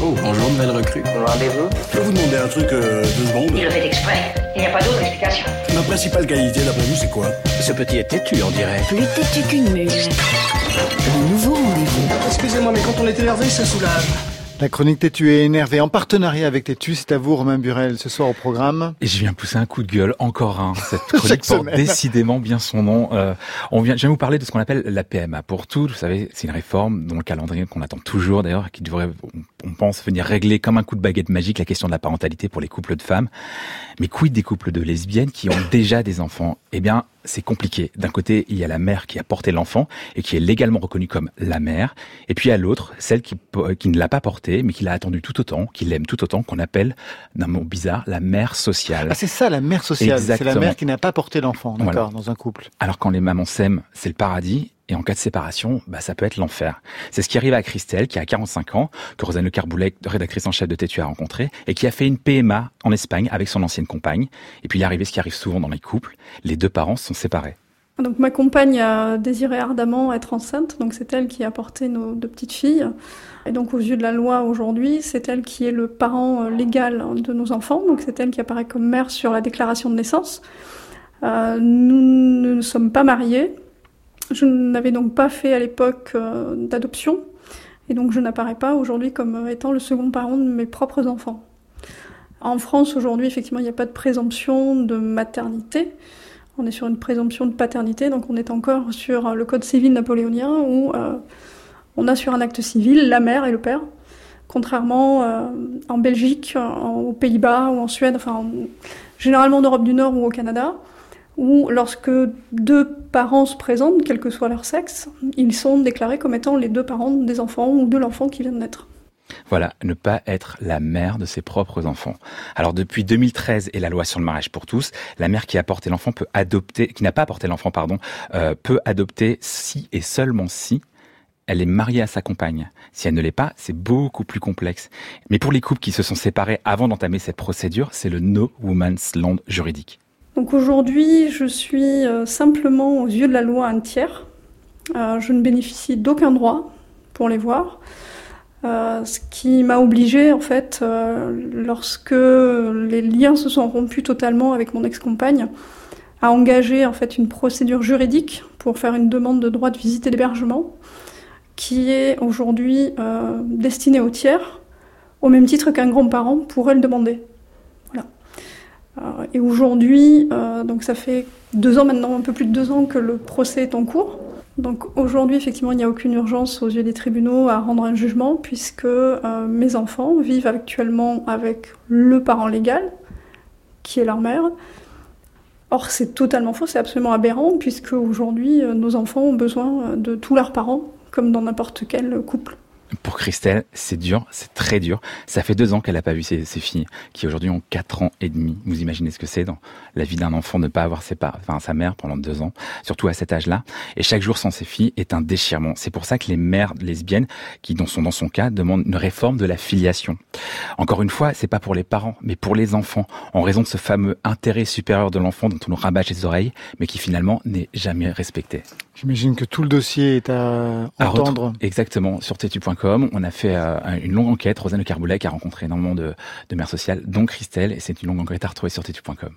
Oh, bonjour, nouvelle recrue. Rendez-vous? Je peux vous demander un truc euh, deux secondes? Il le fait exprès. Il n'y a pas d'autre explication. Ma principale qualité, d'après vous, c'est quoi? Ce petit est têtu, on dirait. Plus têtu qu'une mule. Le nouveau rendez-vous. Excusez-moi, mais quand on est énervé, ça soulage. La chronique Tétu est énervée en partenariat avec Tétu. C'est à vous, Romain Burel, ce soir au programme. Et je viens pousser un coup de gueule, encore un. Cette chronique porte semaine. décidément bien son nom. Euh, on vient, je viens vous parler de ce qu'on appelle la PMA. Pour tout, vous savez, c'est une réforme dont le calendrier qu'on attend toujours d'ailleurs, qui devrait, on, on pense, venir régler comme un coup de baguette magique la question de la parentalité pour les couples de femmes. Mais quid des couples de lesbiennes qui ont déjà des enfants? Eh bien, c'est compliqué. D'un côté, il y a la mère qui a porté l'enfant et qui est légalement reconnue comme la mère. Et puis à l'autre, celle qui, qui ne l'a pas porté, mais qui l'a attendu tout autant, qui l'aime tout autant, qu'on appelle, d'un mot bizarre, la mère sociale. Ah, c'est ça, la mère sociale. C'est la mère qui n'a pas porté l'enfant, d'accord, Voilà. dans un couple. Alors quand les mamans s'aiment, c'est le paradis. Et en cas de séparation, bah, ça peut être l'enfer. C'est ce qui arrive à Christelle, qui a 45 ans, que Rosanne Le Carboulet, rédactrice en chef de Tétu, a rencontré, et qui a fait une PMA en Espagne avec son ancienne compagne. Et puis il est arrivé ce qui arrive souvent dans les couples, les deux parents sont séparés. Donc ma compagne a désiré ardemment être enceinte, donc c'est elle qui a porté nos deux petites filles. Et donc aux yeux de la loi aujourd'hui, c'est elle qui est le parent euh, légal de nos enfants, donc c'est elle qui apparaît comme mère sur la déclaration de naissance. Euh, nous ne sommes pas mariés. Je n'avais donc pas fait à l'époque euh, d'adoption, et donc je n'apparais pas aujourd'hui comme euh, étant le second parent de mes propres enfants. En France aujourd'hui, effectivement, il n'y a pas de présomption de maternité. On est sur une présomption de paternité, donc on est encore sur euh, le code civil napoléonien où on a sur un acte civil la mère et le père, contrairement en Belgique, aux Pays-Bas ou en Suède, enfin en- généralement en Europe du Nord ou au Canada, où lorsque deux parents se présentent, quel que soit leur sexe, ils sont déclarés comme étant les deux parents des enfants ou de l'enfant qui vient de naître. Voilà, ne pas être la mère de ses propres enfants. Alors depuis 2013 et la loi sur le mariage pour tous, la mère qui a porté l'enfant peut adopter, qui n'a pas porté l'enfant, pardon, euh, peut adopter si et seulement si elle est mariée à sa compagne. Si elle ne l'est pas, c'est beaucoup plus complexe. Mais pour les couples qui se sont séparés avant d'entamer cette procédure, c'est le No Woman's Land juridique. Donc aujourd'hui, je suis euh, simplement aux yeux de la loi un tiers. Euh, je ne bénéficie d'aucun droit pour les voir. Euh, ce qui m'a obligée, en fait, lorsque les liens se sont rompus totalement avec mon ex-compagne, à engager en fait une procédure juridique pour faire une demande de droit de visite et d'hébergement, qui est aujourd'hui destinée aux tiers, au même titre qu'un grand-parent pourrait le demander. Euh, et aujourd'hui, euh, donc ça fait deux ans maintenant, un peu plus de deux ans que le procès est en cours. Donc aujourd'hui, effectivement, il n'y a aucune urgence aux yeux des tribunaux à rendre un jugement puisque euh, mes enfants vivent actuellement avec le parent légal, qui est leur mère. Or, c'est totalement faux, c'est absolument aberrant puisque aujourd'hui, nos enfants ont besoin de tous leurs parents, comme dans n'importe quel couple. Pour Christelle, c'est dur, c'est très dur. Ça fait deux ans qu'elle n'a pas vu ses, ses filles, qui aujourd'hui ont quatre ans et demi. Vous imaginez ce que c'est dans la vie d'un enfant de ne pas avoir ses parents, enfin sa mère pendant deux ans, surtout à cet âge-là. Et chaque jour sans ses filles est un déchirement. C'est pour ça que les mères lesbiennes, qui dans sont dans son cas, demandent une réforme de la filiation. Encore une fois, c'est pas pour les parents, mais pour les enfants, en raison de ce fameux intérêt supérieur de l'enfant dont on nous rabâche les oreilles, mais qui finalement n'est jamais respecté. J'imagine que tout le dossier est à À entendre. Exactement, sur tetu.com, on a fait euh, une longue enquête. Carboulet qui a rencontré énormément de, de mères sociales, dont Christelle, et c'est une longue enquête à retrouver sur tetu.com.